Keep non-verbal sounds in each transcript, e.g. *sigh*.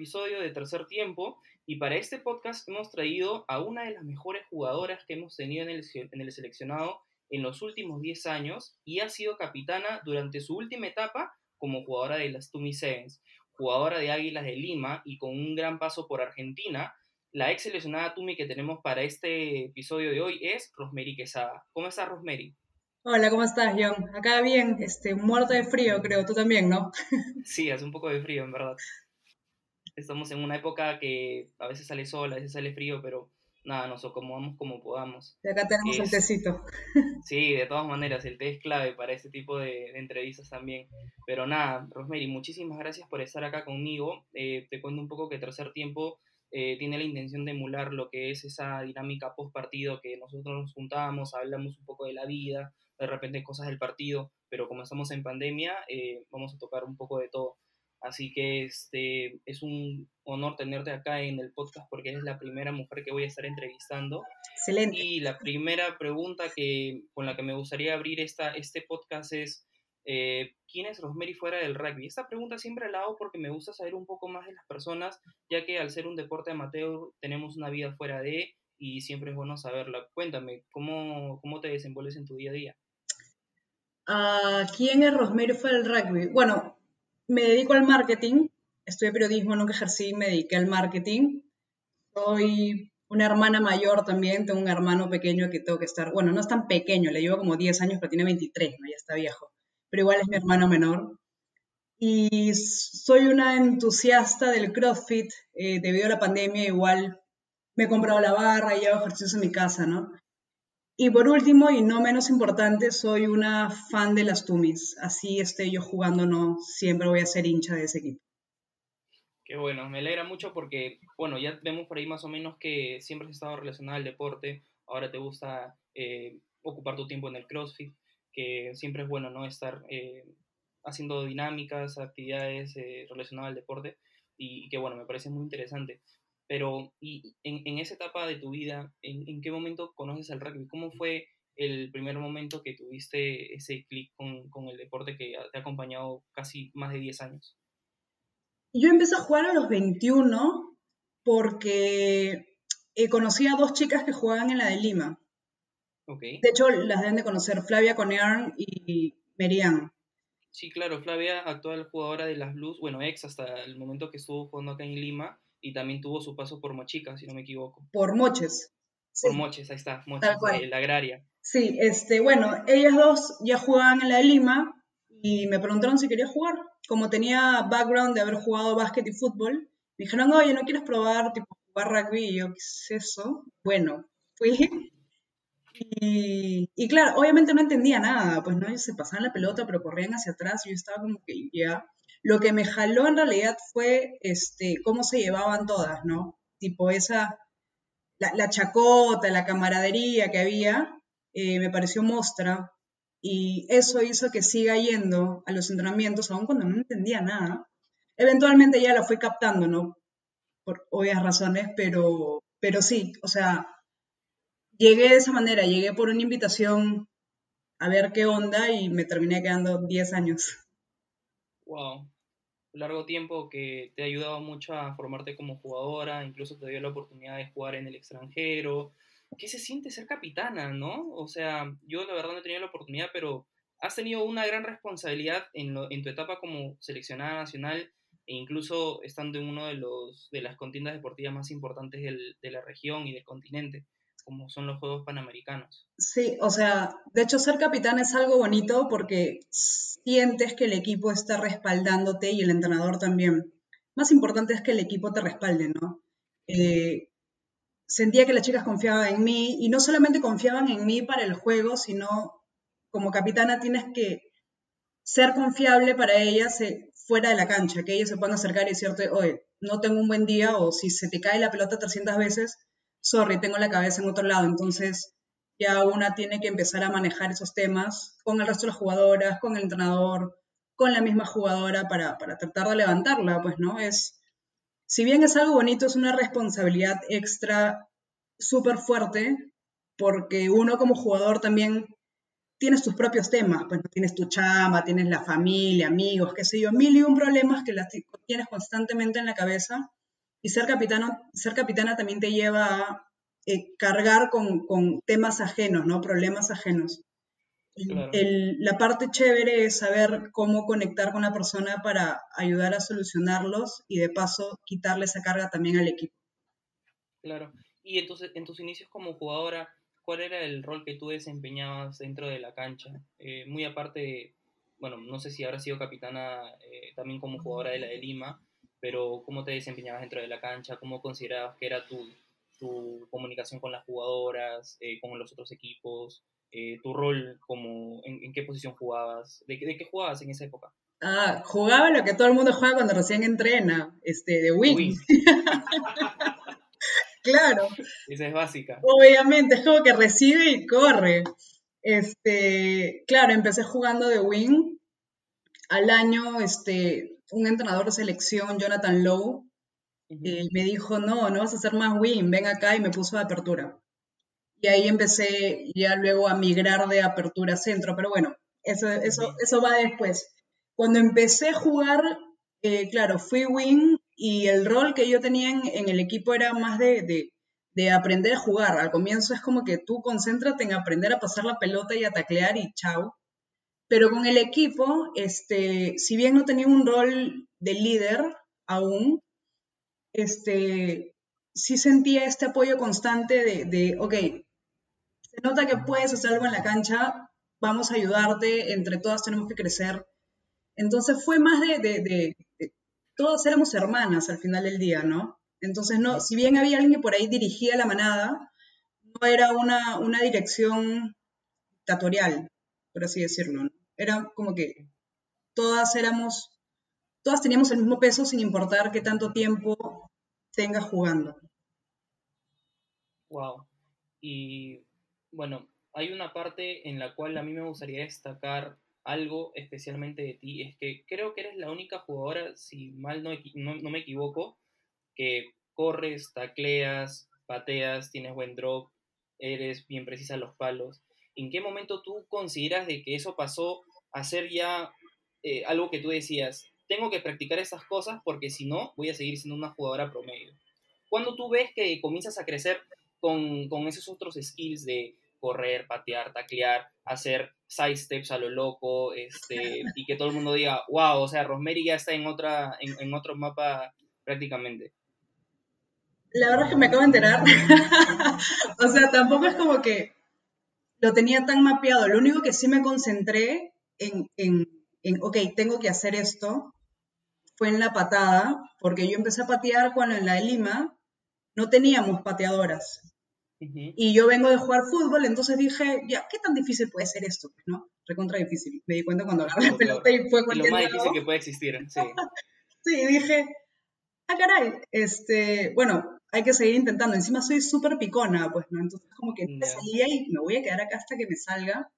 episodio de Tercer Tiempo y para este podcast hemos traído a una de las mejores jugadoras que hemos tenido en el, en el seleccionado en los últimos 10 años y ha sido capitana durante su última etapa como jugadora de las Tumi Sevens, jugadora de Águilas de Lima y con un gran paso por Argentina. La ex seleccionada Tumi que tenemos para este episodio de hoy es Rosmery Quesada. ¿Cómo estás, Rosmery? Hola, ¿cómo estás, John? Acá bien, este, muerto de frío, creo, tú también, ¿no? sí, hace un poco de frío, en verdad. Estamos en una época que a veces sale sol, a veces sale frío, pero nada, nos acomodamos como podamos. Y acá tenemos el tecito. *laughs* Sí, de todas maneras, el té es clave para este tipo de, entrevistas también. Pero nada, Rosemary, muchísimas gracias por estar acá conmigo. Eh, te cuento un poco que Tercer Tiempo eh, tiene la intención de emular lo que es esa dinámica post partido que nosotros nos juntábamos, hablamos un poco de la vida, de repente cosas del partido, pero como estamos en pandemia, eh, vamos a tocar un poco de todo. Así que este, es un honor tenerte acá en el podcast porque eres la primera mujer que voy a estar entrevistando. Excelente. Y la primera pregunta que, con la que me gustaría abrir esta, este podcast es, eh, ¿quién es Rosemary fuera del rugby? Esta pregunta siempre la hago porque me gusta saber un poco más de las personas, ya que al ser un deporte amateur tenemos una vida fuera de y siempre es bueno saberla. Cuéntame, ¿cómo, cómo te desenvuelves en tu día a día? ¿Quién es Rosemary fuera del rugby? Bueno, me dedico al marketing, estudié periodismo, nunca ejercí, me dediqué al marketing. Soy una hermana mayor también, tengo un hermano pequeño que tengo que estar, bueno, no es tan pequeño, le llevo como 10 años, pero tiene 23, ¿no? ya está viejo, pero igual es mi hermano menor. Y soy una entusiasta del CrossFit, eh, debido a la pandemia igual me he comprado la barra y hago ejercicios en mi casa, ¿no? Y por último, y no menos importante, soy una fan de las Tumis. Así esté yo jugando, no, siempre voy a ser hincha de ese equipo. Qué bueno, me alegra mucho porque, bueno, ya vemos por ahí más o menos que siempre has estado relacionado al deporte, ahora te gusta eh, ocupar tu tiempo en el CrossFit, que siempre es bueno, ¿no? Estar eh, haciendo dinámicas, actividades eh, relacionadas al deporte y, y que, bueno, me parece muy interesante. Pero, y en, esa etapa de tu vida, ¿en, qué momento conoces al rugby? ¿Cómo fue el primer momento que tuviste ese clic con, el deporte que te ha acompañado casi más de 10 años? Yo empecé a jugar a los 21 porque eh, conocí a dos chicas que jugaban en la de Lima. Okay. De hecho, las deben de conocer Flavia Conearn y Merian. Sí, claro, Flavia, actual jugadora de las Blues, bueno, ex hasta el momento que estuvo jugando acá en Lima, y también tuvo su paso por Mochica, si no me equivoco. Por Moches. Por Moches, ahí está, Moches, la agraria. Sí, este, bueno, ellas dos ya jugaban en la de Lima y me preguntaron si quería jugar. Como tenía background de haber jugado básquet y fútbol, me dijeron, oye, ¿no quieres probar tipo jugar rugby? Y yo, ¿qué es eso? Bueno, fui. Y, y claro, obviamente no entendía nada, pues no, ellos se pasaban la pelota, pero corrían hacia atrás y yo estaba como que ya. Lo que me jaló en realidad fue este, cómo se llevaban todas, ¿no? Tipo esa, la, chacota, la camaradería que había, eh, me pareció mostra y eso hizo que siga yendo a los entrenamientos, aun cuando no entendía nada. Eventualmente ya la fui captando, ¿no? Por obvias razones, pero, pero sí, o sea, llegué de esa manera, llegué por una invitación a ver qué onda y me terminé quedando 10 años. Wow. Largo tiempo que te ha ayudado mucho a formarte como jugadora, incluso te dio la oportunidad de jugar en el extranjero. ¿Qué se siente ser capitana, no? O sea, yo la verdad no he tenido la oportunidad, pero has tenido una gran responsabilidad en, en tu etapa como seleccionada nacional e incluso estando en uno de, los, de las contiendas deportivas más importantes del, de la región y del continente como son los Juegos Panamericanos. Sí, o sea, de hecho ser capitán es algo bonito porque sientes que el equipo está respaldándote y el entrenador también. Más importante es que el equipo te respalde, ¿no? Eh, sentía que las chicas confiaban en mí y no solamente confiaban en mí para el juego, sino como capitana tienes que ser confiable para ellas eh, fuera de la cancha, que ellas se puedan acercar y decirte, oye, no tengo un buen día o si se te cae la pelota 300 veces, sorry, tengo la cabeza en otro lado. Entonces, ya una tiene que empezar a manejar esos temas con el resto de las jugadoras, con el entrenador, con la misma jugadora para, tratar de levantarla, pues, ¿no? Es, si bien es algo bonito, es una responsabilidad extra súper fuerte, porque uno como jugador también tienes tus propios temas, pues tienes tu chama, tienes la familia, amigos, qué sé yo, mil y un problemas que las tienes constantemente en la cabeza. Y ser, capitano, ser capitana también te lleva a eh, cargar con, con, temas ajenos, ¿no? Problemas ajenos. la parte chévere es saber cómo conectar con la persona para ayudar a solucionarlos y de paso quitarle esa carga también al equipo. Claro. Y entonces, en tus inicios como jugadora, ¿cuál era el rol que tú desempeñabas dentro de la cancha? Eh, muy aparte, bueno, no sé si habrás sido capitana eh, también como jugadora de la de Lima, pero ¿cómo te desempeñabas dentro de la cancha? ¿Cómo considerabas que era tu, tu comunicación con las jugadoras, eh, con los otros equipos? ¿Tu rol como, en, qué posición jugabas? ¿De, ¿De, qué jugabas en esa época? Ah, jugaba lo que todo el mundo juega cuando recién entrena, este, de wing. *laughs* Claro. Esa es básica. Obviamente, es como que recibe y corre. Este, claro, empecé jugando de wing. Al año, este, un entrenador de selección, Jonathan Lowe, me dijo, no, no vas a hacer más wing, ven acá y me puso de apertura. Y ahí empecé ya luego a migrar de apertura a centro, pero bueno, eso, eso, eso va después. Cuando empecé a jugar, eh, claro, fui wing y el rol que yo tenía en, el equipo era más de, aprender a jugar. Al comienzo es como que tú concéntrate en aprender a pasar la pelota y a taclear y chao. Pero con el equipo, este, si bien no tenía un rol de líder aún, este, sí sentía este apoyo constante de, de, ok, se nota que puedes hacer algo en la cancha, vamos a ayudarte, entre todas tenemos que crecer. Entonces fue más de, todas éramos hermanas al final del día, ¿no? Entonces, no, si bien había alguien que por ahí dirigía la manada, no era una, una dirección dictatorial, por así decirlo. Era como que todas éramos, todas teníamos el mismo peso sin importar qué tanto tiempo tenga jugando. Wow. Y bueno, hay una parte en la cual a mí me gustaría destacar algo especialmente de ti es que creo que eres la única jugadora, si mal no, no, me equivoco, que corres, tacleas, pateas, tienes buen drop, eres bien precisa los palos. ¿En qué momento tú consideras de que eso pasó a ser ya eh, algo que tú decías, tengo que practicar esas cosas porque si no voy a seguir siendo una jugadora promedio? Cuando tú ves que comienzas a crecer con, con esos otros skills de correr, patear, taclear, hacer side steps a lo loco, este, *laughs* y que todo el mundo diga, wow, o sea, Rosemary ya está en, otra, en, otro mapa prácticamente. La verdad es que me acabo de enterar. *laughs* o sea, tampoco es como que lo tenía tan mapeado. Lo único que sí me concentré en, en, en, ok, tengo que hacer esto, fue en la patada, porque yo empecé a patear cuando en la de Lima no teníamos pateadoras. Y yo vengo de jugar fútbol, entonces dije, ya, ¿qué tan difícil puede ser esto? ¿No? Recontra difícil. Me di cuenta cuando agarré la pelota y fue Lo más difícil que puede existir, sí. *laughs* sí, dije, ah, caray, este, bueno, hay que seguir intentando. Encima soy súper picona, pues, ¿no? Entonces como que me salía y me voy a quedar acá hasta que me salga.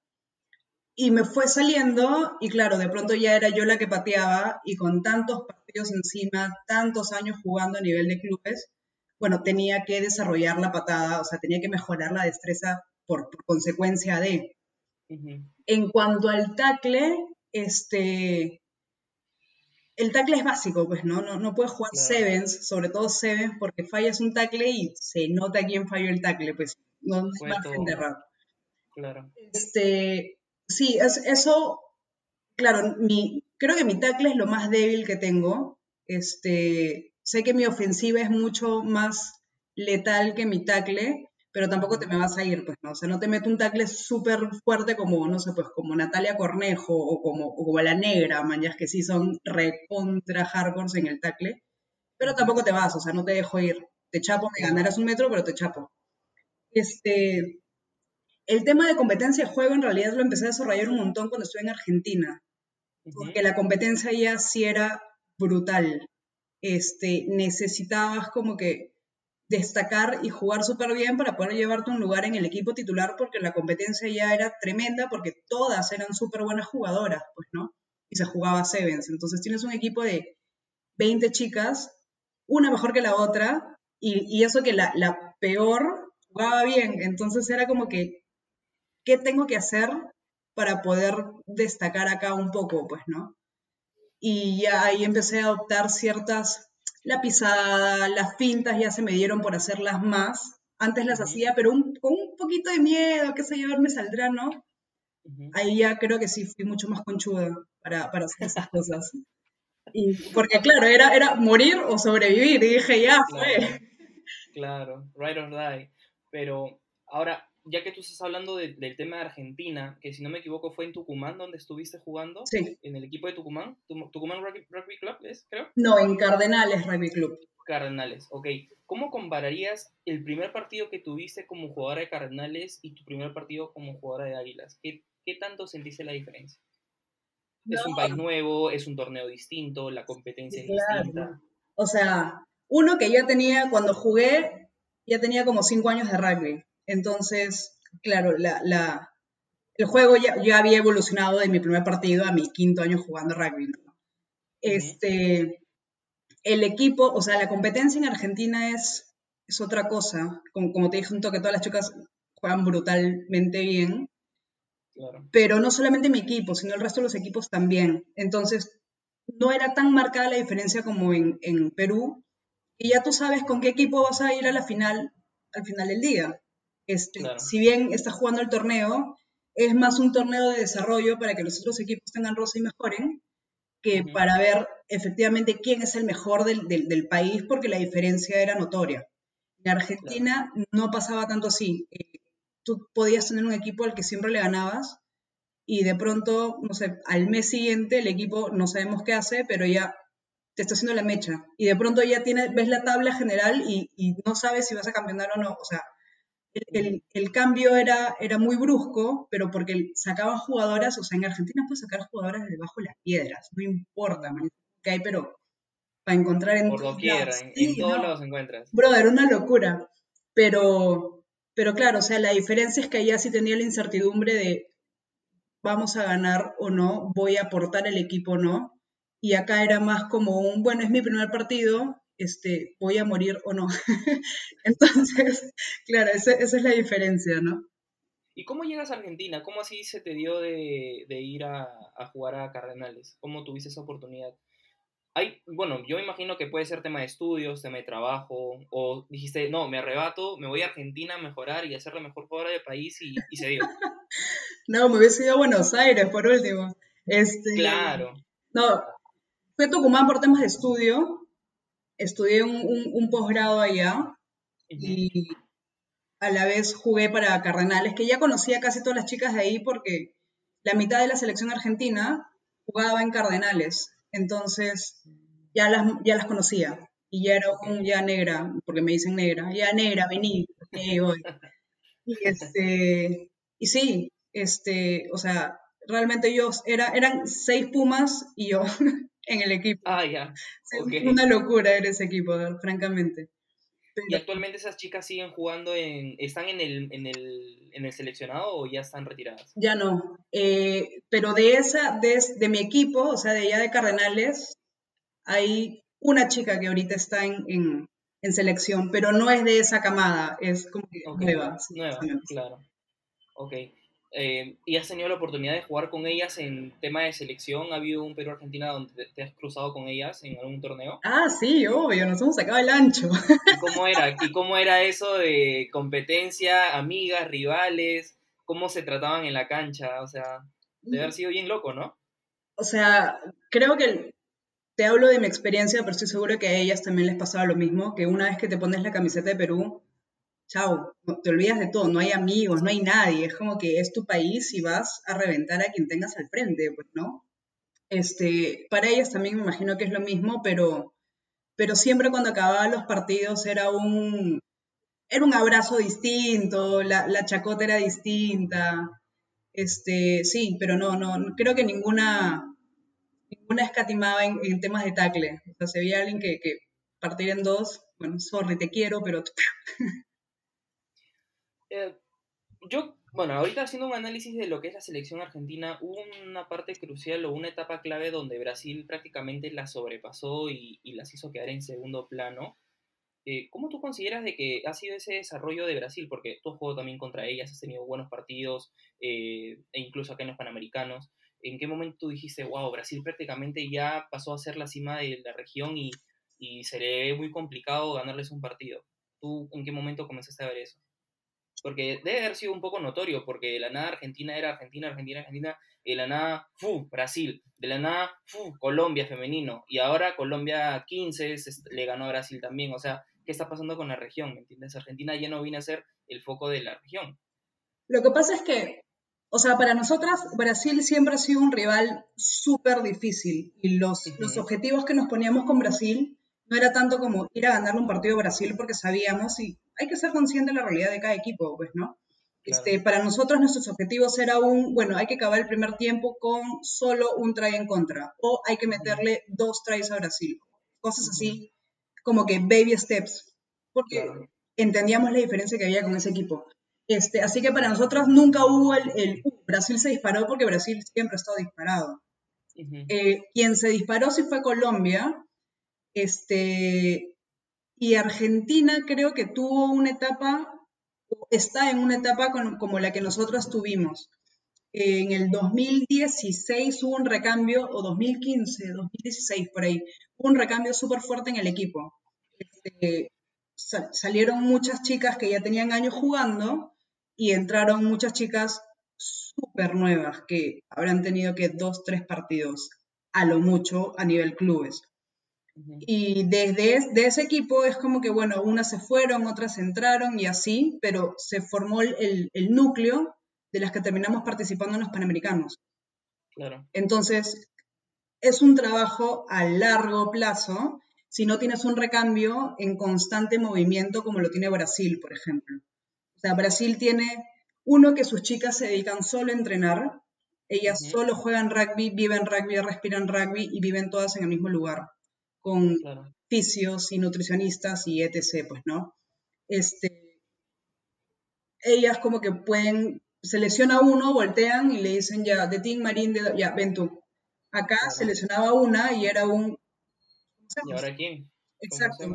Y me fue saliendo, y claro, de pronto ya era yo la que pateaba, y con tantos partidos encima, tantos años jugando a nivel de clubes, bueno, tenía que desarrollar la patada, o sea, tenía que mejorar la destreza por, consecuencia de. En cuanto al tackle, este, el tackle es básico, pues, ¿no? No, no puedes jugar sevens, sobre todo sevens, porque fallas un tackle y se nota quién falló el tackle, pues, no hay margen de error. Claro. Este, sí, eso, claro, mi, creo que mi tackle es lo más débil que tengo. Este, sé que mi ofensiva es mucho más letal que mi tackle, pero tampoco te me vas a ir, pues, ¿no? O sea, no te meto un tackle súper fuerte como, no sé, pues, como Natalia Cornejo o como, o como la negra, mañas que sí son recontra hardcore en el tackle, pero tampoco te vas, o sea, no te dejo ir. Te chapo, me ganarás un metro, pero te chapo. Este, el tema de competencia de juego en realidad lo empecé a desarrollar un montón cuando estuve en Argentina, porque la competencia ya sí era brutal este, necesitabas como que destacar y jugar súper bien para poder llevarte un lugar en el equipo titular porque la competencia ya era tremenda porque todas eran súper buenas jugadoras, pues, ¿no? Y se jugaba Sevens. Entonces tienes un equipo de 20 chicas, una mejor que la otra, y, eso que la, la peor jugaba bien. Entonces era como que, ¿qué tengo que hacer para poder destacar acá un poco, pues, ¿no? Y ya ahí empecé a adoptar ciertas, la pisada, las fintas ya se me dieron por hacerlas más. Antes las hacía, pero con un poquito de miedo, qué sé yo, me saldrá, ¿no? Ahí ya creo que sí fui mucho más conchuda para, para hacer esas cosas. Y, porque claro, era, era morir o sobrevivir, y dije, ya, fue. Claro, right or die. Pero ahora, ya que tú estás hablando del tema de Argentina, que si no me equivoco fue en Tucumán donde estuviste jugando, sí. en el equipo de Tucumán, Tucumán Rugby, Club, ¿es, creo? No, en Cardenales Rugby Club. Cardenales, ok. ¿Cómo compararías el primer partido que tuviste como jugadora de Cardenales y tu primer partido como jugadora de Águilas? ¿Qué, qué tanto sentiste la diferencia? Es un país nuevo, es un torneo distinto, la competencia es distinta. O sea, uno que ya tenía, cuando jugué, ya tenía como cinco años de rugby. Entonces, claro, la, el juego ya, ya, había evolucionado de mi primer partido a mi quinto año jugando rugby. Este, el equipo, o sea, la competencia en Argentina es, es otra cosa. Como, como te dije, junto que todas las chicas juegan brutalmente bien. Pero no solamente mi equipo, sino el resto de los equipos también. Entonces, no era tan marcada la diferencia como en, en Perú. Y ya tú sabes con qué equipo vas a ir a la final al final del día. Este, Si bien estás jugando el torneo, es más un torneo de desarrollo para que los otros equipos tengan rosa y mejoren, que para ver efectivamente quién es el mejor del, del, país, porque la diferencia era notoria. En Argentina no pasaba tanto así. Eh, tú podías tener un equipo al que siempre le ganabas y de pronto, no sé, al mes siguiente el equipo no sabemos qué hace, pero ya te está haciendo la mecha. Y de pronto ya tienes, ves la tabla general y, y no sabes si vas a campeonar o no. O sea, el, el, cambio era, era muy brusco, pero porque sacaban jugadoras, o sea, en Argentina puedes sacar jugadoras de debajo de las piedras, no importa, que hay, pero para encontrar en Por en, todos lados encuentras. Brother, una locura. Pero, pero claro, o sea, la diferencia es que allá sí tenía la incertidumbre de vamos a ganar o no, voy a aportar el equipo o no. Y acá era más como un, bueno, es mi primer partido, este, voy a morir o no. *laughs* Entonces, *laughs* claro, esa, es la diferencia, ¿no? ¿Y cómo llegas a Argentina? ¿Cómo así se te dio de, ir a, jugar a Cardenales? ¿Cómo tuviste esa oportunidad? Hay, bueno, yo imagino que puede ser tema de estudios, tema de trabajo, o dijiste, no, me arrebato, me voy a Argentina a mejorar y a ser la mejor jugadora del país y, se dio. *laughs* no, me hubiese ido a Buenos Aires por último. Este, claro. No, fue Tucumán por temas de estudio, estudié un, posgrado allá y a la vez jugué para Cardenales, que ya conocía casi todas las chicas de ahí porque la mitad de la selección argentina jugaba en Cardenales, entonces ya las, ya las conocía. Y ya era un ya negra, porque me dicen negra, ya negra, vení, voy. Y, este, y sí, este, o sea, realmente ellos, era, eran seis pumas y yo, *laughs* en el equipo. Ah, ya. Una locura era ese equipo, francamente. ¿Y actualmente esas chicas siguen jugando en, están en el, en el, en el seleccionado o ya están retiradas? Ya no, eh, pero de esa, de, de, mi equipo, o sea, de allá de Cardenales, hay una chica que ahorita está en, en, en selección, pero no es de esa camada, es como que nueva. nueva, claro. Ok. Eh, ¿Y has tenido la oportunidad de jugar con ellas en tema de selección? ¿Ha habido un Perú-Argentina donde te has cruzado con ellas en algún torneo? Ah, sí, obvio, nos hemos sacado el ancho. ¿Y cómo era? ¿Y cómo era eso de competencia, amigas, rivales? ¿Cómo se trataban en la cancha? O sea, debe haber sido bien loco, ¿no? O sea, creo que te hablo de mi experiencia, pero estoy seguro que a ellas también les pasaba lo mismo, que una vez que te pones la camiseta de Perú, chao, te olvidas de todo, no hay amigos, no hay nadie, es como que es tu país y vas a reventar a quien tengas al frente, pues, ¿no? Este, para ellas también me imagino que es lo mismo, pero, pero siempre cuando acababan los partidos era un, era un abrazo distinto, la, la chacota era distinta, este, sí, pero no, no, creo que ninguna, ninguna escatimaba en, temas de tacle, o sea, se veía alguien que, que partir en dos, bueno, sorry, te quiero, pero *laughs* Eh, yo, bueno, ahorita haciendo un análisis de lo que es la selección argentina, hubo una parte crucial o una etapa clave donde Brasil prácticamente la sobrepasó y, las hizo quedar en segundo plano. eh, ¿cómo tú consideras de que ha sido ese desarrollo de Brasil? Porque tú has jugado también contra ellas, has tenido buenos partidos, eh, e incluso acá en los Panamericanos. ¿En qué momento tú dijiste, wow, Brasil prácticamente ya pasó a ser la cima de la región y, y se le ve muy complicado ganarles un partido? ¿Tú en qué momento comenzaste a ver eso? Porque debe haber sido un poco notorio, porque de la nada Argentina era Argentina, Argentina, Argentina, de la nada, fu, Brasil, de la nada, fu, Colombia femenino, y ahora Colombia 15 le ganó a Brasil también, o sea, ¿qué está pasando con la región? ¿Me entiendes? Argentina ya no viene a ser el foco de la región. Lo que pasa es que, o sea, para nosotras Brasil siempre ha sido un rival súper difícil y los, los objetivos que nos poníamos con Brasil no era tanto como ir a ganarle un partido a Brasil porque sabíamos y hay que ser consciente de la realidad de cada equipo, pues, ¿no? Este, para nosotros nuestros objetivos era un, bueno, hay que acabar el primer tiempo con solo un try en contra o hay que meterle dos tries a Brasil. Cosas así como que baby steps, porque entendíamos la diferencia que había con ese equipo. Este, así que para nosotros nunca hubo el, el uh, Brasil se disparó porque Brasil siempre ha estado disparado. Eh, quien se disparó sí fue Colombia, este, y Argentina creo que tuvo una etapa, está en una etapa como la que nosotros tuvimos. En el 2016 hubo un recambio, o 2015, 2016 por ahí, hubo un recambio súper fuerte en el equipo. Este, salieron muchas chicas que ya tenían años jugando y entraron muchas chicas súper nuevas que habrán tenido que dos, tres partidos a lo mucho a nivel clubes. Y desde ese equipo es como que, bueno, unas se fueron, otras entraron y así, pero se formó el, el núcleo de las que terminamos participando en los Panamericanos. Claro. Entonces, es un trabajo a largo plazo si no tienes un recambio en constante movimiento como lo tiene Brasil, por ejemplo. O sea, Brasil tiene uno que sus chicas se dedican solo a entrenar, ellas solo juegan rugby, viven rugby, respiran rugby y viven todas en el mismo lugar con fisios y nutricionistas y etc., pues, ¿no? Este, ellas como que pueden, selecciona uno, voltean y le dicen ya, de Team Marín, ya, ven tú. Acá seleccionaba una y era un... ¿Y ahora quién? Exacto.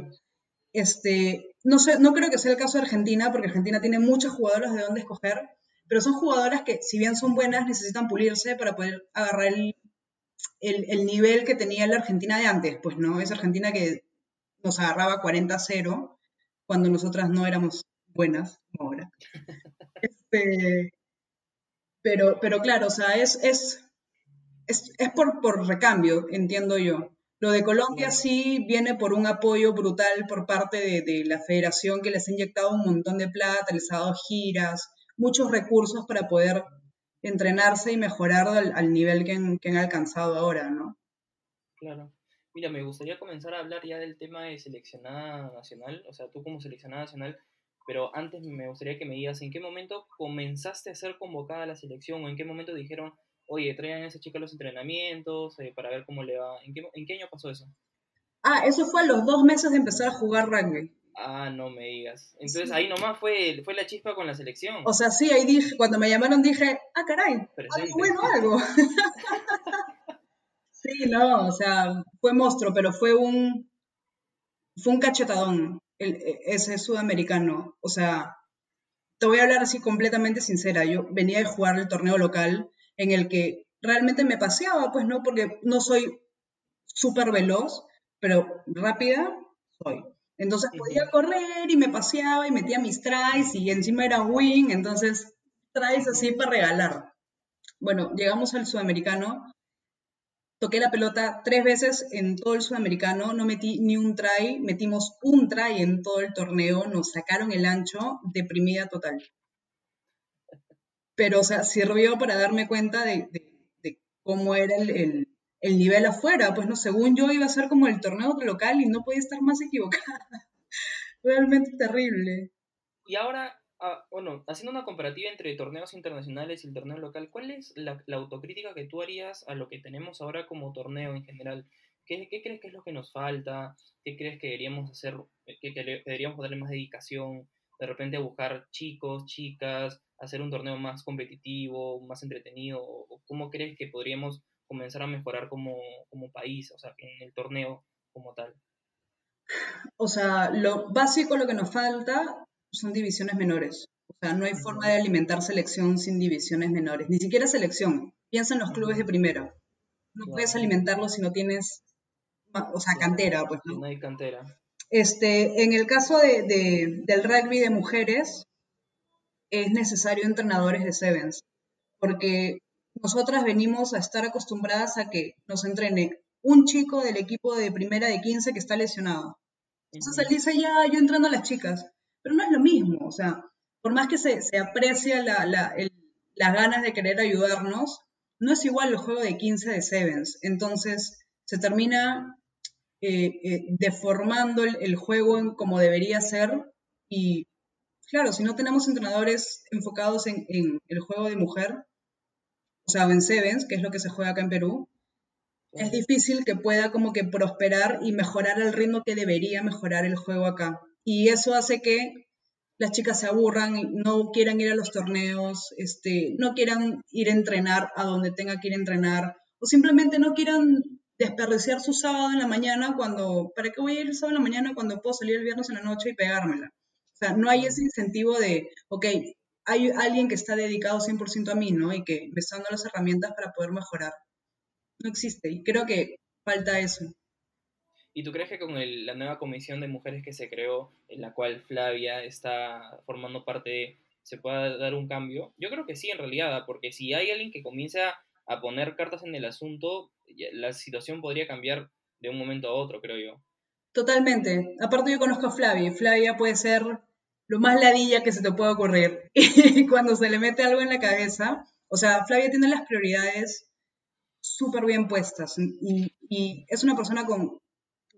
Este, no, sé, no creo que sea el caso de Argentina, porque Argentina tiene muchas jugadoras de dónde escoger, pero son jugadoras que, si bien son buenas, necesitan pulirse para poder agarrar el el, nivel que tenía la Argentina de antes, pues no, esa Argentina que nos agarraba 40-0 cuando nosotras no éramos buenas como ahora. *laughs* Este, pero, pero claro, o sea, es, es, es, por, por recambio, entiendo yo. Lo de Colombia sí viene por un apoyo brutal por parte de, de, la federación que les ha inyectado un montón de plata, les ha dado giras, muchos recursos para poder entrenarse y mejorar al, nivel que han, alcanzado ahora, ¿no? Claro. Mira, me gustaría comenzar a hablar ya del tema de seleccionada nacional, o sea, tú como seleccionada nacional, pero antes me gustaría que me digas en qué momento comenzaste a ser convocada a la selección o en qué momento dijeron, oye, traigan a ese chico a los entrenamientos eh, para ver cómo le va. ¿En qué, ¿En qué año pasó eso? Ah, eso fue a los dos meses de empezar a jugar rugby. Ah, no me digas. Entonces ahí nomás fue, fue la chispa con la selección. O sea, sí, ahí dije, cuando me llamaron dije, ah, caray, bueno algo. *laughs* sí, no, o sea, fue monstruo, pero fue un, fue un cachetadón e, ese sudamericano. O sea, te voy a hablar así completamente sincera. Yo venía de jugar el torneo local en el que realmente me paseaba, pues no, porque no soy súper veloz, pero rápida soy. Entonces podía correr y me paseaba y metía mis tries y encima era wing, entonces tries así para regalar. Bueno, llegamos al sudamericano, toqué la pelota tres veces en todo el sudamericano, no metí ni un try, metimos un try en todo el torneo, nos sacaron el ancho, deprimida total. Pero, o sea, sirvió para darme cuenta de, cómo era el, el nivel afuera, pues no, según yo iba a ser como el torneo local y no podía estar más equivocada. *laughs* Realmente terrible. Y ahora, ah, bueno, haciendo una comparativa entre torneos internacionales y el torneo local, ¿cuál es la, autocrítica que tú harías a lo que tenemos ahora como torneo en general? ¿Qué, crees que es lo que nos falta? ¿Qué crees que deberíamos hacer, que, deberíamos darle más dedicación? De repente buscar chicos, chicas, hacer un torneo más competitivo, más entretenido, cómo crees que podríamos comenzar a mejorar como, país, o sea, en el torneo como tal? O sea, lo básico, lo que nos falta son divisiones menores. O sea, no hay forma de alimentar selección sin divisiones menores. Ni siquiera selección. Piensa en los clubes de primera. No puedes alimentarlo si no tienes, o sea, cantera, pues, ¿no? No hay cantera. Este, en el caso de, del rugby de mujeres, es necesario entrenadores de Sevens, porque nosotras venimos a estar acostumbradas a que nos entrene un chico del equipo de primera de 15 que está lesionado. Entonces él dice, ya, yo entreno a las chicas, pero no es lo mismo, o sea, por más que se, se aprecia la, la, las ganas de querer ayudarnos, no es igual el juego de 15 de Sevens. Entonces se termina eh, eh, deformando el, juego como debería ser y claro, si no tenemos entrenadores enfocados en, el juego de mujer, o sea, en Sevens, que es lo que se juega acá en Perú, es difícil que pueda como que prosperar y mejorar el ritmo que debería mejorar el juego acá. Y eso hace que las chicas se aburran, no quieran ir a los torneos, este, no quieran ir a entrenar a donde tenga que ir a entrenar, o simplemente no quieran desperdiciar su sábado en la mañana cuando, ¿para qué voy a ir el sábado en la mañana cuando puedo salir el viernes en la noche y pegármela? O sea, no hay ese incentivo de, ok, hay alguien que está dedicado 100% a mí, ¿no? Y que me está dando las herramientas para poder mejorar. No existe y creo que falta eso. ¿Y tú crees que con la nueva comisión de mujeres que se creó, en la cual Flavia está formando parte, se pueda dar un cambio? Yo creo que sí, en realidad, porque si hay alguien que comienza a poner cartas en el asunto, la situación podría cambiar de un momento a otro, creo yo. Totalmente. Aparte yo conozco a Flavia. Flavia puede ser lo más ladilla que se te pueda ocurrir. *laughs* Y cuando se le mete algo en la cabeza, o sea, Flavia tiene las prioridades súper bien puestas y, y, es una persona con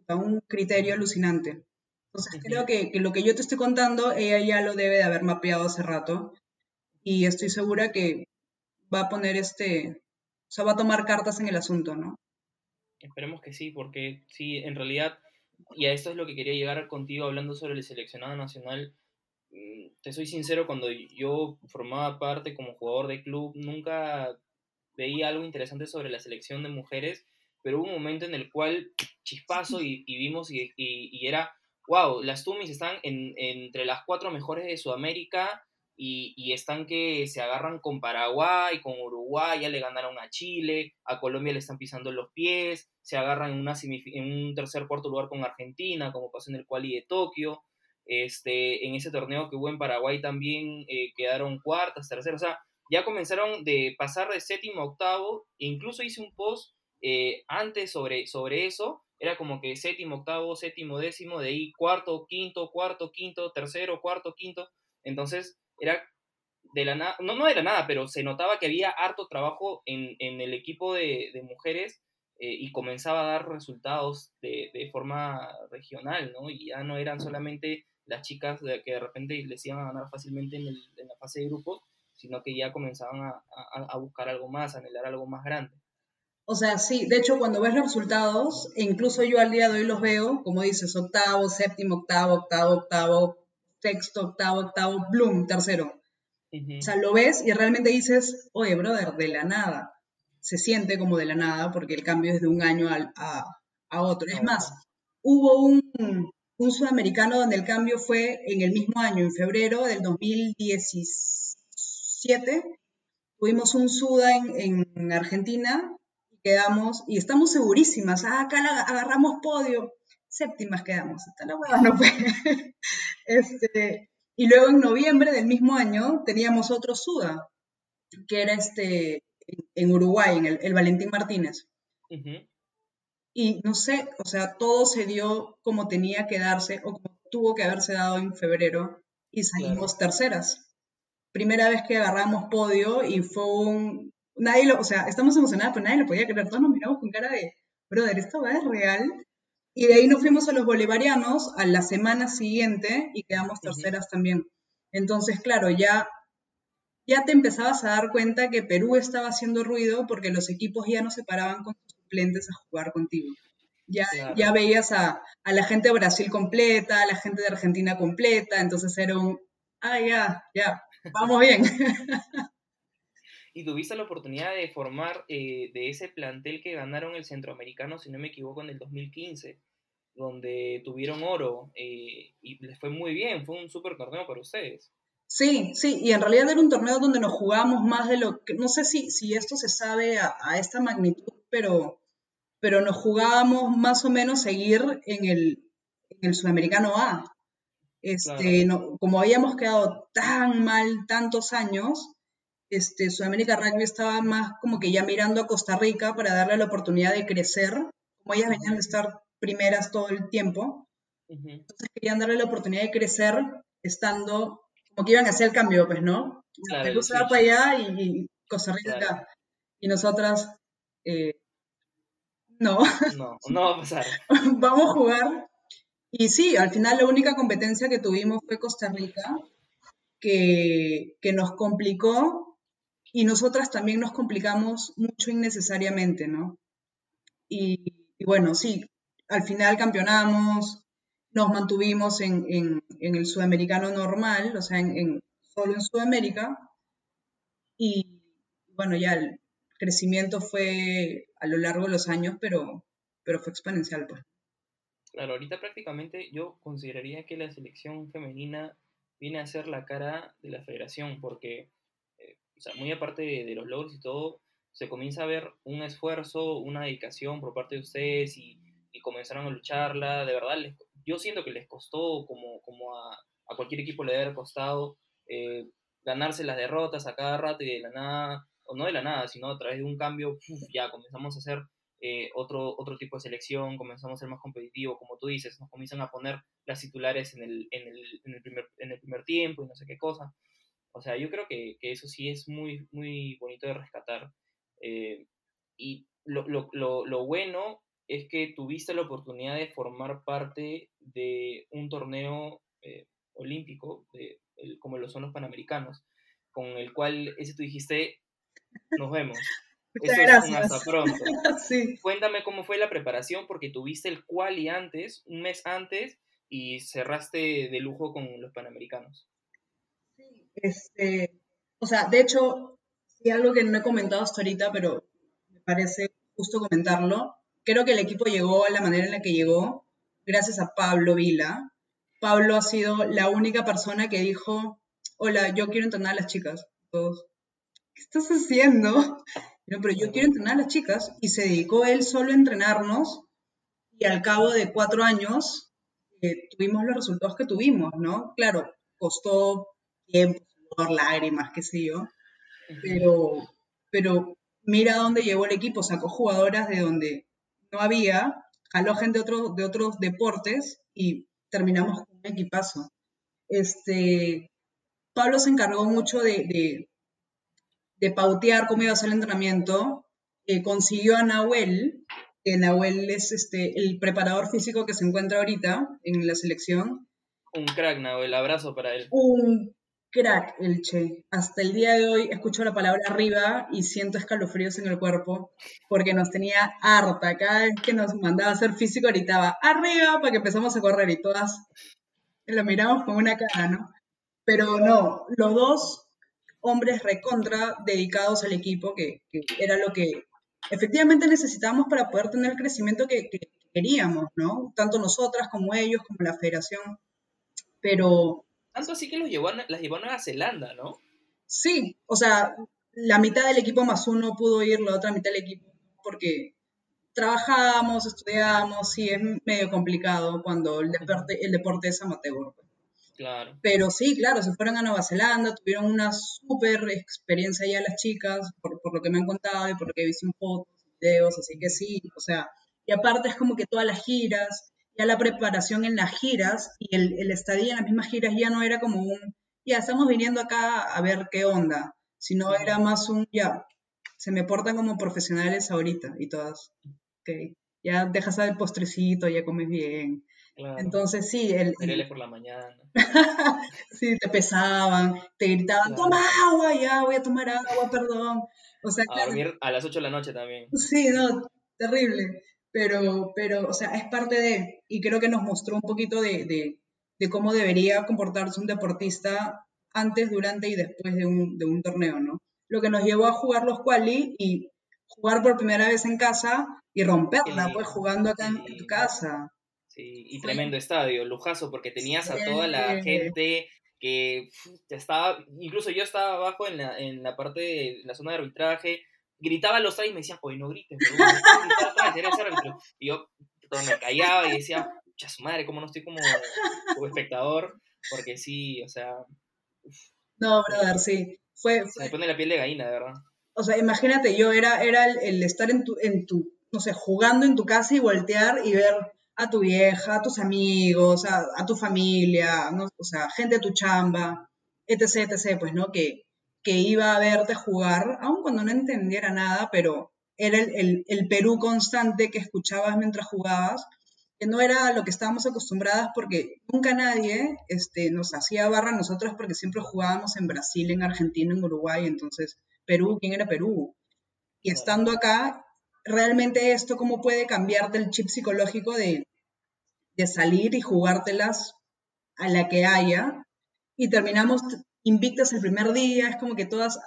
un criterio alucinante. Entonces creo que, que, lo que yo te estoy contando, ella ya lo debe de haber mapeado hace rato y estoy segura que va a poner este, o sea, va a tomar cartas en el asunto, ¿no? Esperemos que sí, porque sí, en realidad, y a esto es lo que quería llegar contigo hablando sobre el seleccionado nacional. Mm, te soy sincero, cuando yo formaba parte como jugador de club, nunca veía algo interesante sobre la selección de mujeres, pero hubo un momento en el cual chispazo *laughs* y, vimos y, y, era, wow, las Tumis están en, entre las cuatro mejores de Sudamérica y, están que se agarran con Paraguay, con Uruguay, ya le ganaron a Chile, a Colombia le están pisando los pies, se agarran en, una en un tercer cuarto lugar con Argentina, como pasó en el quali de Tokio. Este, en ese torneo que hubo en Paraguay también eh, quedaron cuartas, terceras, o sea, ya comenzaron de pasar de séptimo a octavo, e incluso hice un post eh, antes sobre, sobre eso, era como que séptimo, octavo, séptimo, décimo, de ahí cuarto, quinto, cuarto, quinto, tercero, cuarto, quinto, entonces era de la nada, no, no era nada, pero se notaba que había harto trabajo en, el equipo de, mujeres eh, y comenzaba a dar resultados de, forma regional, ¿no? Y ya no eran solamente las chicas de, que de repente les iban a ganar fácilmente en, la fase de grupos, sino que ya comenzaban a, a, buscar algo más, a anhelar algo más grande. O sea, sí, de hecho cuando ves los resultados, e incluso yo al día de hoy los veo, como dices, octavo, séptimo, octavo, octavo, octavo, sexto, octavo, octavo, bloom, tercero. O sea, lo ves y realmente dices, oye, brother, de la nada. Se siente como de la nada porque el cambio es de un año a, a, otro. Es más, hubo un, un, sudamericano donde el cambio fue en el mismo año, en febrero del 2017. Tuvimos un suda en, en Argentina y quedamos, y estamos segurísimas, ah, acá agarramos podio séptimas quedamos. Hasta la hueva no fue. *laughs* este, y luego en noviembre del mismo año teníamos otro SUDA, que era este, en Uruguay, en el, Valentín Martínez. Y no sé, o sea, todo se dio como tenía que darse o como tuvo que haberse dado en febrero y salimos terceras. Primera vez que agarramos podio y fue un... Nadie lo, o sea, estamos emocionados, pero nadie lo podía creer. Todos nos miramos con cara de, brother, ¿esto va es real? Y de ahí nos fuimos a los bolivarianos a la semana siguiente y quedamos terceras también. Entonces, claro, ya, ya te empezabas a dar cuenta que Perú estaba haciendo ruido porque los equipos ya no se paraban con sus suplentes a jugar contigo. Ya, ya veías a, a, la gente de Brasil completa, a la gente de Argentina completa, entonces era un, ah, ya, ya, vamos bien. *laughs* y tuviste la oportunidad de formar eh, de ese plantel que ganaron el centroamericano, si no me equivoco, en el 2015. donde tuvieron oro eh, y les fue muy bien, fue un súper torneo para ustedes. Sí, sí, y en realidad era un torneo donde nos jugábamos más de lo que, no sé si, si esto se sabe a, esta magnitud, pero, pero nos jugábamos más o menos seguir en el, en el Sudamericano A. Este, no, como habíamos quedado tan mal tantos años, este, Sudamérica Rugby estaba más como que ya mirando a Costa Rica para darle la oportunidad de crecer, como ellas venían de estar primeras todo el tiempo. Entonces querían darle la oportunidad de crecer estando como que iban a hacer el cambio, pues, ¿no? Claro, se va para allá y, Costa Rica Y nosotras, eh, no. No, no va a pasar. *laughs* Vamos a jugar. Y sí, al final la única competencia que tuvimos fue Costa Rica, que, que nos complicó y nosotras también nos complicamos mucho innecesariamente, ¿no? Y, y bueno, sí, al final campeonamos, nos mantuvimos en, el sudamericano normal, o sea, en, solo en Sudamérica. Y bueno, ya el crecimiento fue a lo largo de los años, pero, pero fue exponencial, pues. Claro, ahorita prácticamente yo consideraría que la selección femenina viene a ser la cara de la federación, porque, eh, o sea, muy aparte de, los logros y todo, se comienza a ver un esfuerzo, una dedicación por parte de ustedes y, y comenzaron a lucharla, de verdad les, yo siento que les costó, como, como a, cualquier equipo le debe costado, eh, ganarse las derrotas a cada rato y de la nada, o no de la nada, sino a través de un cambio, ya comenzamos a hacer eh, otro, otro tipo de selección, comenzamos a ser más competitivos, como tú dices, nos comienzan a poner las titulares en el, en el, en el, primer, en el primer tiempo y no sé qué cosa. O sea, yo creo que, que eso sí es muy, muy bonito de rescatar. Eh, y lo, lo, lo, lo, bueno es que tuviste la oportunidad de formar parte de un torneo eh, olímpico, como lo son los Panamericanos, con el cual ese tú dijiste, nos vemos. *laughs* Eso es hasta pronto. *laughs* Cuéntame cómo fue la preparación, porque tuviste el quali antes, un mes antes, y cerraste de lujo con los Panamericanos. Sí, este, o sea, de hecho, sí algo que no he comentado hasta ahorita, pero me parece justo comentarlo, creo que el equipo llegó a la manera en la que llegó gracias a Pablo Vila. Pablo ha sido la única persona que dijo, hola, yo quiero entrenar a las chicas. ¿qué estás haciendo? *laughs* pero yo quiero entrenar a las chicas. Y se dedicó él solo a entrenarnos y al cabo de cuatro años eh, tuvimos los resultados que tuvimos, ¿no? Claro, costó tiempo, lágrimas, qué sé yo, pero, pero mira dónde llegó el equipo, sacó jugadoras de donde no había, gente de, de otros deportes y terminamos con un equipazo. Este, Pablo se encargó mucho de, de, pautear cómo iba a ser el entrenamiento. Eh, consiguió a Nahuel, que Nahuel es este, el preparador físico que se encuentra ahorita en la selección. Un crack, Nahuel, abrazo para él. Un crack el Che. Hasta el día de hoy escucho la palabra arriba y siento escalofríos en el cuerpo porque nos tenía harta. Cada vez que nos mandaba a hacer físico gritaba arriba para que empezamos a correr y todas lo miramos con una cara, ¿no? Pero no, los dos hombres recontra dedicados al equipo, que, era lo que efectivamente necesitábamos para poder tener el crecimiento que, que queríamos, ¿no? Tanto nosotras como ellos, como la federación. Pero tanto así que los llevó las llevó a Nueva Zelanda, ¿no? Sí, o sea, la mitad del equipo más uno pudo ir, la otra mitad del equipo porque trabajábamos, estudiábamos, sí, es medio complicado cuando el deporte, el deporte es amateur. Pues. Claro. Pero sí, claro, se fueron a Nueva Zelanda, tuvieron una súper experiencia allá las chicas, por, por, lo que me han contado y por lo que he visto en fotos, videos, así que sí, o sea, y aparte es como que todas las giras, ya la preparación en las giras y el, el estadía en las mismas giras ya no era como un, ya estamos viniendo acá a ver qué onda, sino era más un, ya, se me portan como profesionales ahorita y todas, ok, ya dejas el postrecito, ya comes bien. Entonces sí, el... el por la mañana. *laughs* sí, te pesaban, te gritaban, toma agua, ya voy a tomar agua, perdón. O sea, a dormir a las 8 de la noche también. Sí, no, terrible pero, pero, o sea, es parte de, y creo que nos mostró un poquito de, de, cómo debería comportarse un deportista antes, durante y después de un, de un torneo, ¿no? Lo que nos llevó a jugar los quali y jugar por primera vez en casa y romperla, pues jugando acá en tu casa. Sí, y tremendo estadio, lujazo, porque tenías a toda la gente que estaba, incluso yo estaba abajo en la, en la parte de la zona de arbitraje, gritaba a los ahí y me decían, oye, no grites, no, Y yo me callaba y decía, ya su madre, ¿cómo no estoy como, como espectador? Porque sí, o sea... no, brother, sí. Fue, Se me pone la piel de gallina, de verdad. O sea, imagínate, yo era, era el, estar en tu, en tu, no sé, jugando en tu casa y voltear y ver a tu vieja, a tus amigos, a, tu familia, o sea, gente de tu chamba, etc., etc., pues, ¿no? Que, que iba a verte jugar, aun cuando no entendiera nada, pero era el, el, Perú constante que escuchabas mientras jugabas, que no era lo que estábamos acostumbradas porque nunca nadie este, nos hacía barra a nosotros porque siempre jugábamos en Brasil, en Argentina, en Uruguay, entonces Perú, ¿quién era Perú? Y estando acá, realmente esto cómo puede cambiarte el chip psicológico de, de salir y jugártelas a la que haya. Y terminamos invictas el primer día, es como que todas,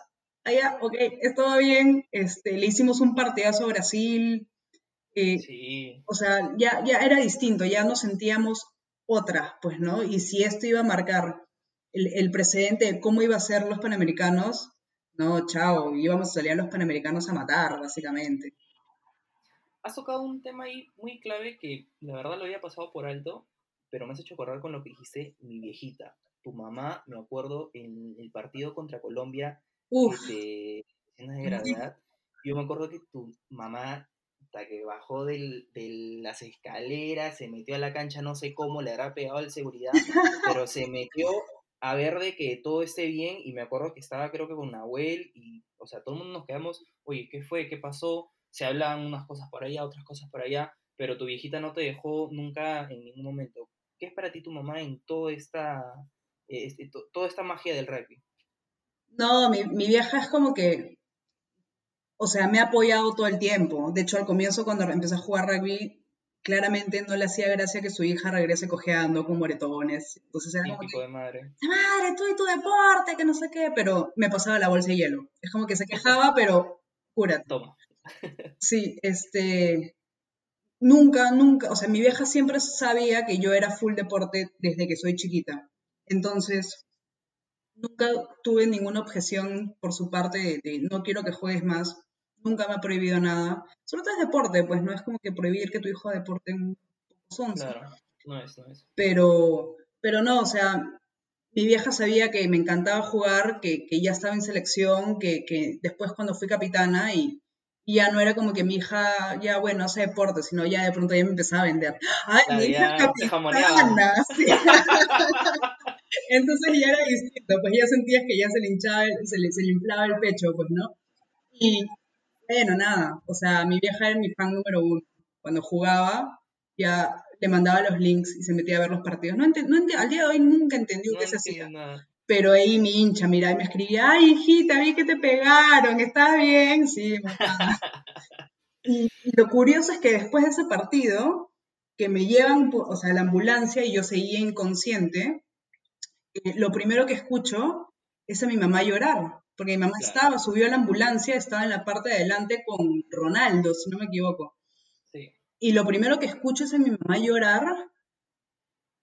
allá, ok, todo bien, este, le hicimos un partidazo a Brasil. Eh, sí. O sea, ya, ya era distinto, ya nos sentíamos otras, pues, ¿no? Y si esto iba a marcar el, el precedente de cómo iba a ser los Panamericanos, no, chao, íbamos a salir a los Panamericanos a matar, básicamente has tocado un tema ahí muy clave que la verdad lo había pasado por alto, pero me has hecho acordar con lo que dijiste, mi viejita. Tu mamá, me acuerdo, en el partido contra Colombia, de escenas de gravedad, yo me acuerdo que tu mamá, hasta que bajó de las escaleras, se metió a la cancha, no sé cómo, le habrá pegado al seguridad, pero se metió a ver de que todo esté bien, y me acuerdo que estaba creo que con Nahuel, y, o sea, todo el mundo nos quedamos, oye, ¿qué fue? ¿Qué pasó? se hablan unas cosas por allá, otras cosas por allá, pero tu viejita no te dejó nunca en ningún momento. ¿Qué es para ti tu mamá en toda esta, eh, este, toda esta magia del rugby? No, mi, mi, vieja es como que, o sea, me ha apoyado todo el tiempo. De hecho, al comienzo, cuando empecé a jugar rugby, claramente no le hacía gracia que su hija regrese cojeando con moretones. Entonces era como de madre. Madre, tú y tu deporte, que no sé qué, pero me pasaba la bolsa de hielo. Es como que se quejaba, *laughs* pero cúrate. Toma. *laughs* Sí, este, nunca, nunca, o sea, mi vieja siempre sabía que yo era full deporte desde que soy chiquita. Entonces, nunca tuve ninguna objeción por su parte de, no quiero que juegues más. Nunca me ha prohibido nada. Solo es deporte, pues no es como que prohibir que tu hijo deporte un poco Claro, no es, no es. Pero, pero no, o sea, mi vieja sabía que me encantaba jugar, que, que ya estaba en selección, que, que después cuando fui capitana y y ya no era como que mi hija, ya bueno, hace deporte, sino ya de pronto ya me empezaba a vender. ¡Ay, mi hija capitana! *laughs* Entonces ya era distinto, pues ya sentías que ya se le hinchaba, se le, se le inflaba el pecho, pues, ¿no? Y bueno, nada, o sea, mi vieja era mi fan número uno. Cuando jugaba, ya le mandaba los links y se metía a ver los partidos. No, no al día de hoy nunca entendí qué se hacía. Pero ahí mi hincha, mira, y me escribía, ay, hijita, vi que te pegaron, ¿estás bien? Sí, *laughs* y, lo curioso es que después de ese partido, que me llevan, o sea, la ambulancia y yo seguía inconsciente, eh, lo primero que escucho es a mi mamá llorar, porque mi mamá estaba, subió a la ambulancia, estaba en la parte de adelante con Ronaldo, si no me equivoco. Sí. Y lo primero que escucho es a mi mamá llorar,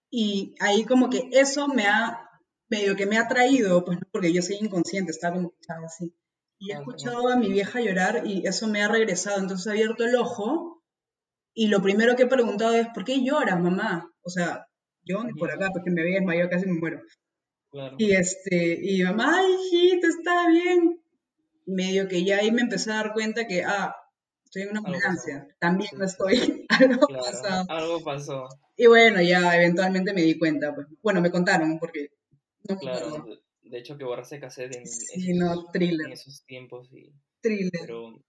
y ahí como que eso me ha medio que me ha traído, pues porque yo soy inconsciente, estaba como así. Y he escuchado a mi vieja llorar y eso me ha regresado. Entonces he abierto el ojo y lo primero que he preguntado es, ¿por qué lloras, mamá? O sea, yo por acá, porque me había desmayado, casi me muero. Y, este, y mamá, ay, está bien. Medio que ya ahí me empecé a dar cuenta que, ah, estoy en una ambulancia, también no estoy, *laughs* algo pasó. Algo pasó. Y bueno, ya eventualmente me di cuenta, pues, bueno, me contaron, porque claro, de hecho que borraste cassette en, en, esos tiempos. Y, thriller. Pero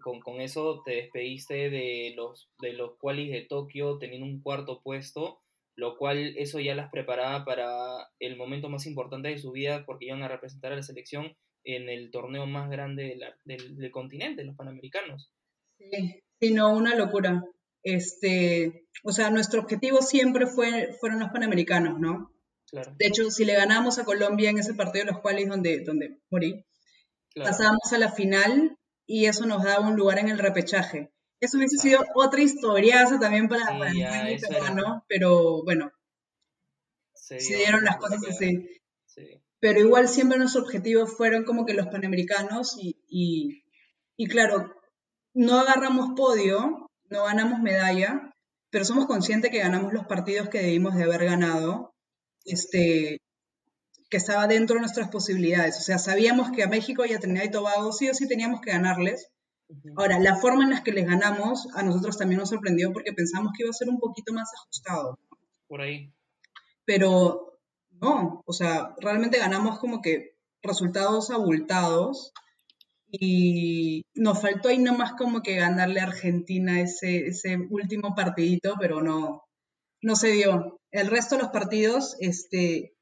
con, con, eso te despediste de los, de los qualis de Tokio teniendo un cuarto puesto, lo cual eso ya las preparaba para el momento más importante de su vida porque iban a representar a la selección en el torneo más grande del, del, continente, los Panamericanos. Sí, sí, no, una locura. Este, o sea, nuestro objetivo siempre fue, fueron los Panamericanos, ¿no? De hecho, si le ganamos a Colombia en ese partido de los cuales donde, donde morí, pasábamos a la final y eso nos daba un lugar en el repechaje. Eso hubiese sido otra historiaza también para, el peruano, pero bueno, se, dieron las cosas así. Pero igual siempre nuestros objetivos fueron como que los panamericanos y, y claro, no agarramos podio, no ganamos medalla, pero somos conscientes que ganamos los partidos que debimos de haber ganado, este, que estaba dentro de nuestras posibilidades. O sea, sabíamos que a México y a Trinidad y Tobago sí o sí teníamos que ganarles. Ahora, la forma en la que les ganamos a nosotros también nos sorprendió porque pensamos que iba a ser un poquito más ajustado. Por ahí. Pero no, o sea, realmente ganamos como que resultados abultados y nos faltó ahí nomás como que ganarle a Argentina ese, ese último partidito, pero no, no se dio. El resto de los partidos, este,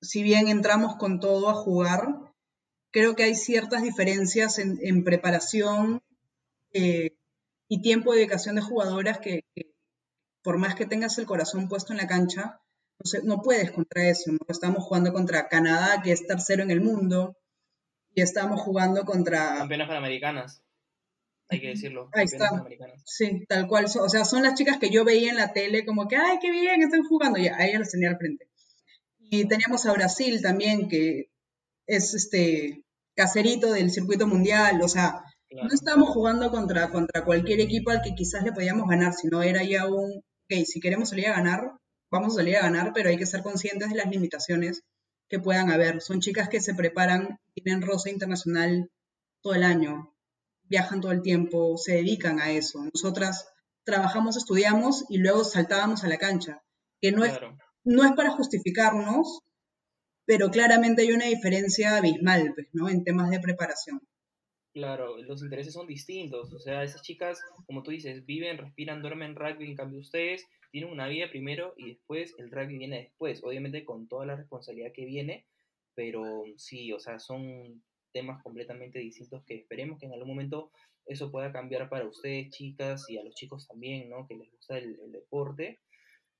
si bien entramos con todo a jugar, creo que hay ciertas diferencias en, preparación eh, y tiempo de dedicación de jugadoras que, por más que tengas el corazón puesto en la cancha, no, no puedes contra eso. Estamos jugando contra Canadá, que es tercero en el mundo, y estamos jugando contra... Campeonas panamericanas, hay que decirlo. Ahí está. Sí, tal cual. O sea, son las chicas que yo veía en la tele como que, ay, qué bien, están jugando. Y a ellas las tenía al frente. Y teníamos a Brasil también, que es este caserito del circuito mundial. O sea, no estábamos jugando contra, contra cualquier equipo al que quizás le podíamos ganar, sino era ya un, ok, si queremos salir a ganar, vamos a salir a ganar, pero hay que ser conscientes de las limitaciones que puedan haber. Son chicas que se preparan, tienen rosa internacional todo el año, viajan todo el tiempo, se dedican a eso. Nosotras trabajamos, estudiamos y luego saltábamos a la cancha, que no, es, no es para justificarnos, pero claramente hay una diferencia abismal, pues, ¿no? En temas de preparación. Claro, los intereses son distintos. O sea, esas chicas, como tú dices, viven, respiran, duermen rugby. En cambio, ustedes tienen una vida primero y después el rugby viene después. Obviamente con toda la responsabilidad que viene, pero sí, o sea, son temas completamente distintos que esperemos que en algún momento eso pueda cambiar para ustedes, chicas, y a los chicos también, ¿no? Que les gusta el, deporte.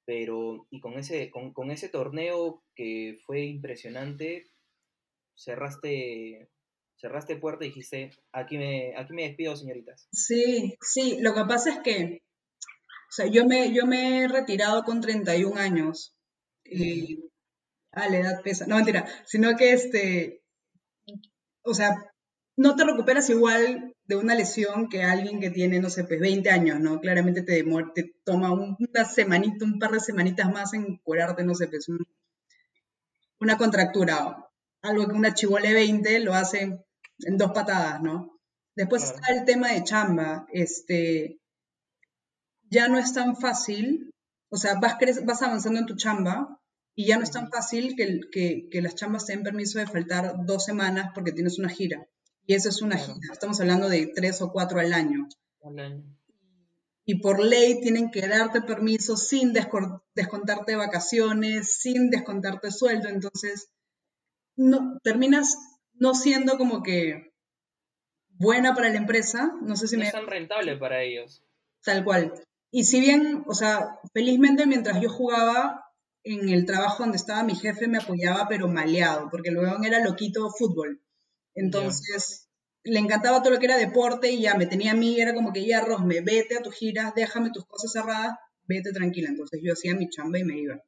Pero, y con ese, con, con ese torneo que fue impresionante, cerraste cerraste puerta y dijiste, aquí me, aquí me despido, señoritas. Sí, sí, lo que pasa es que, o sea, yo me, yo me he retirado con 31 años. Y, ah, la edad pesa, no mentira, sino que este, o sea, no te recuperas igual de una lesión que alguien que tiene, no sé, pues 20 años, ¿no? Claramente te, demora, te toma una semanita, un par de semanitas más en curarte, no sé, pues una contractura. Algo que una chivole 20 lo hace en dos patadas, ¿no? Después está el tema de chamba, este, ya no es tan fácil, o sea, vas, vas avanzando en tu chamba y ya no es tan fácil que, que, que, las chambas te den permiso de faltar dos semanas porque tienes una gira. Y eso es una gira, estamos hablando de tres o cuatro al año. Y por ley tienen que darte permiso sin descontarte vacaciones, sin descontarte sueldo, entonces no, terminas no siendo como que buena para la empresa, no sé si no me... es tan rentable para ellos. Tal cual. Y si bien, o sea, felizmente mientras yo jugaba en el trabajo donde estaba mi jefe me apoyaba, pero maleado, porque luego era loquito fútbol. Entonces, le encantaba todo lo que era deporte y ya me tenía a mí, era como que ya, Rosme, vete a tus giras, déjame tus cosas cerradas, vete tranquila. Entonces yo hacía mi chamba y me iba.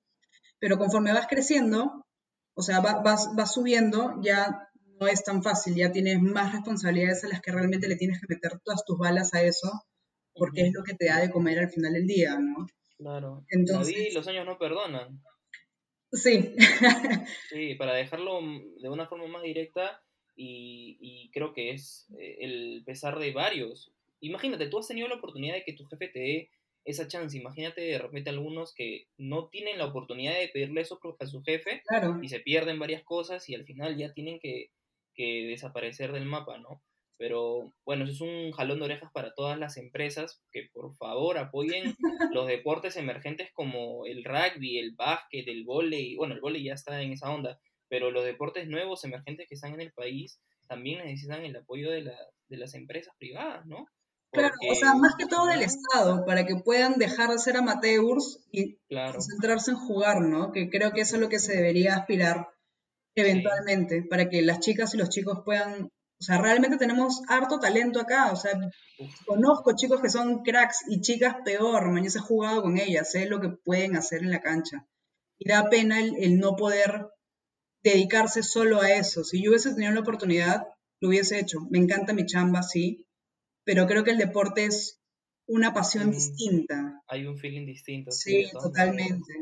Pero conforme vas creciendo, o sea, vas, vas subiendo, ya no es tan fácil, ya tienes más responsabilidades a las que realmente le tienes que meter todas tus balas a eso, porque es lo que te da de comer al final del día, ¿no? Claro. Entonces, los años no perdonan. Sí. *laughs* sí, para dejarlo de una forma más directa, y, creo que es eh, el pesar de varios. Imagínate, tú has tenido la oportunidad de que tu jefe te dé esa chance. Imagínate de repente algunos que no tienen la oportunidad de pedirle eso a su jefe y se pierden varias cosas y al final ya tienen que que desaparecer del mapa, ¿no? Pero bueno, eso es un jalón de orejas para todas las empresas que por favor apoyen *laughs* los deportes emergentes como el rugby, el básquet, el vóley, bueno, el vóley ya está en esa onda, pero los deportes nuevos emergentes que están en el país también necesitan el apoyo de, las empresas privadas, ¿no? claro, o sea, más que todo del Estado, para que puedan dejar de ser amateurs y concentrarse en jugar, ¿no? Que creo que eso es lo que se debería aspirar eventualmente, para que las chicas y los chicos puedan O sea, realmente tenemos harto talento acá. O sea, conozco chicos que son cracks y chicas peor. Mañana he jugado con ellas, sé lo que pueden hacer en la cancha. Y da pena el, no poder dedicarse solo a eso. Si yo hubiese tenido la oportunidad, lo hubiese hecho. Me encanta mi chamba, sí, pero creo que el deporte es una pasión distinta. Hay un feeling distinto. Sí, totalmente.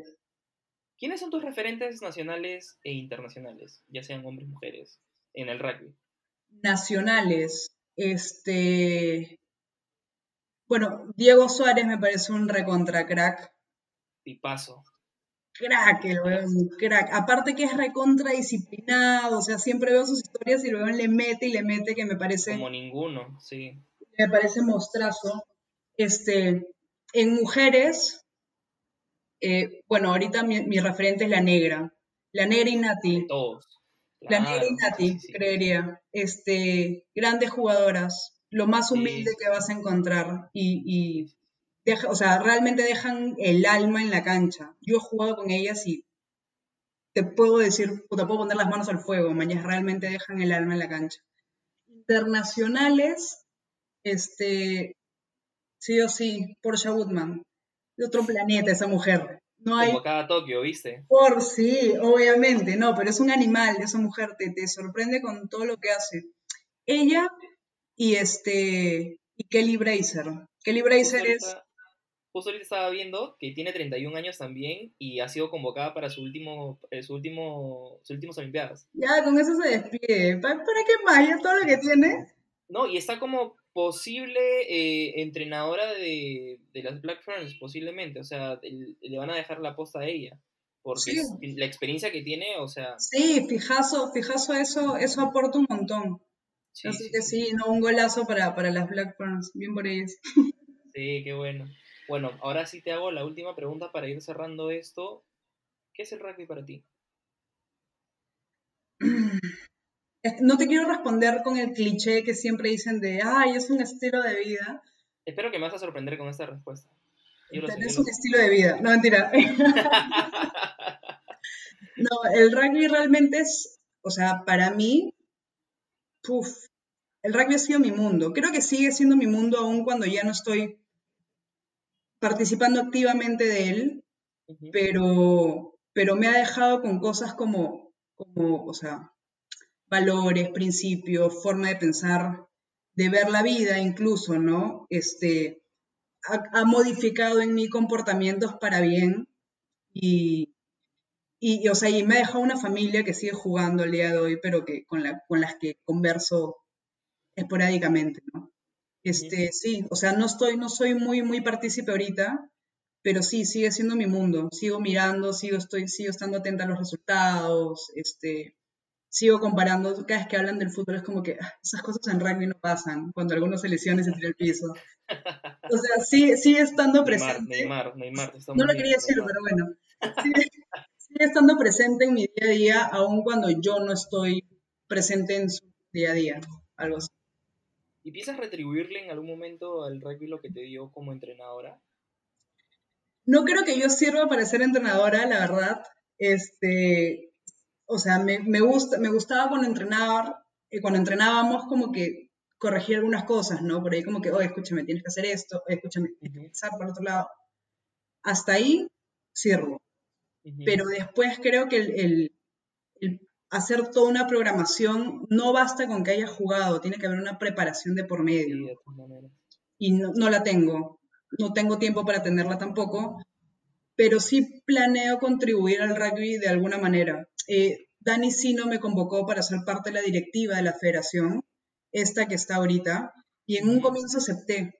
¿Quiénes son tus referentes nacionales e internacionales, ya sean hombres o mujeres, en el rugby? Nacionales. Este. Bueno, Diego Suárez me parece un recontra crack. Tipazo. Crack, el weón, crack. Aparte que es recontra disciplinado, o sea, siempre veo sus historias y luego le mete y le mete que me parece. Como ninguno, sí. Me parece mostrazo. Este, en mujeres, eh, bueno, ahorita mi, referente es la negra. La negra y Nati. Todos. la negra y Nati, creería. Este, grandes jugadoras, lo más humilde que vas a encontrar. Y, deja, o sea, realmente dejan el alma en la cancha. Yo he jugado con ellas y te puedo decir, te puedo poner las manos al fuego, mañana realmente dejan el alma en la cancha. Internacionales, este, sí o sí, Porsche Woodman. De otro planeta esa mujer. No hay... Como cada Tokio, ¿viste? Por sí, obviamente, no, pero es un animal, esa mujer te, te sorprende con todo lo que hace. Ella y este y Kelly Bracer. Kelly Bracer es justo ahorita estaba viendo que tiene 31 años también y ha sido convocada para su último, eh, su último, sus últimas Olimpiadas. Ya, con eso se despide. ¿Para, qué más? Ya todo lo que tiene. No, y está como posible eh, entrenadora de, las Black Ferns, posiblemente. O sea, le van a dejar la posta a ella. Porque la experiencia que tiene, o sea. Sí, fijazo, fijazo eso, eso aporta un montón. Así que sí, no, un golazo para, para las Black Ferns. Bien por ellas. Sí, qué bueno. Bueno, ahora sí te hago la última pregunta para ir cerrando esto. ¿Qué es el rugby para ti? *clears throat* No te quiero responder con el cliché que siempre dicen de, ay, es un estilo de vida. Espero que me vas a sorprender con esta respuesta. es un estilo de vida. No, mentira. *laughs* *laughs* no, el rugby realmente es, o sea, para mí, puff, el rugby ha sido mi mundo. Creo que sigue siendo mi mundo aún cuando ya no estoy participando activamente de él, pero, pero me ha dejado con cosas como, como, o sea, valores, principios, forma de pensar, de ver la vida incluso, ¿no? Este, ha, modificado en mí comportamientos para bien y, y, o sea, y me ha dejado una familia que sigue jugando el día de hoy, pero que con, la, con las que converso esporádicamente, ¿no? Este, sí, o sea, no estoy, no soy muy, muy partícipe ahorita, pero sí, sigue siendo mi mundo. Sigo mirando, sigo, estoy, sigo estando atenta a los resultados, este, sigo comparando. Cada vez que hablan del fútbol es como que ah, esas cosas en rugby no pasan, cuando algunos se y se tira el piso. O sea, sí, sigue estando presente. Neymar, Neymar, no lo quería decir, pero bueno. Sigue, sigue, estando presente en mi día a día, aun cuando yo no estoy presente en su día a día. Algo así. ¿Y piensas retribuirle en algún momento al rugby lo que te dio como entrenadora? No creo que yo sirva para ser entrenadora, la verdad. Este, o sea, me, gusta, me gustaba cuando entrenaba, eh, cuando entrenábamos como que corregir algunas cosas, ¿no? Por ahí como que, oye, escúchame, tienes que hacer esto, oye, escúchame, tienes que pasar por otro lado. Hasta ahí sirvo. Pero después creo que el, hacer toda una programación, no basta con que haya jugado, tiene que haber una preparación de por medio. y no, la tengo, no tengo tiempo para tenerla tampoco, pero sí planeo contribuir al rugby de alguna manera. Eh, Dani Sino me convocó para ser parte de la directiva de la federación, esta que está ahorita, y en un comienzo acepté.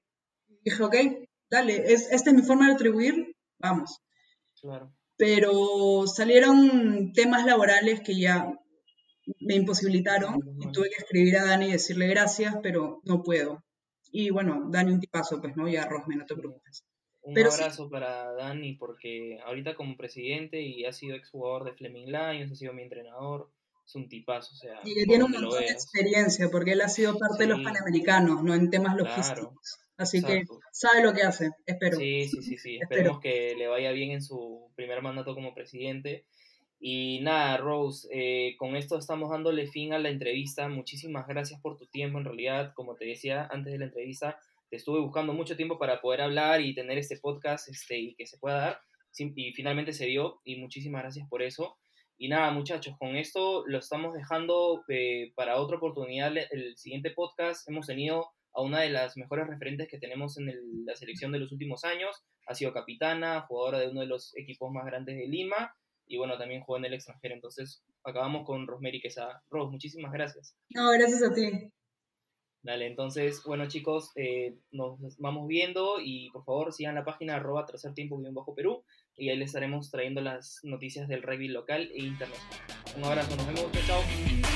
Dije, ok, dale, es, esta es mi forma de contribuir, vamos. Claro. Pero salieron temas laborales que ya me imposibilitaron y tuve que escribir a Dani y decirle gracias, pero no puedo. Y bueno, Dani un tipazo, pues, ¿no? Y a Rosme, no te preocupes. Un abrazo para Dani porque ahorita como presidente y ha sido exjugador de Fleming Lions, ha sido mi entrenador, es un tipazo, o sea... Y tiene un montón de experiencia porque él ha sido parte de los Panamericanos, ¿no? En temas logísticos. Así que sabe lo que hace, espero. Sí, sí, sí, sí. *laughs* Esperemos que le vaya bien en su primer mandato como presidente Y nada, Rose, eh, con esto estamos dándole fin a la entrevista. Muchísimas gracias por tu tiempo. En realidad, como te decía antes de la entrevista, te estuve buscando mucho tiempo para poder hablar y tener este podcast este, y que se pueda dar. Y finalmente se dio y muchísimas gracias por eso. Y nada, muchachos, con esto lo estamos dejando eh, para otra oportunidad. El siguiente podcast hemos tenido a una de las mejores referentes que tenemos en la selección de los últimos años. Ha sido capitana, jugadora de uno de los equipos más grandes de Lima y bueno, también juega en el extranjero. Entonces, acabamos con Rosemary Quesada. Ros, muchísimas gracias. No, gracias a ti. Dale, entonces, bueno chicos, eh, nos vamos viendo y por favor sigan la página arroba tercer tiempo bajo Perú y ahí les estaremos trayendo las noticias del rugby local e internacional. Un abrazo, nos vemos, chao.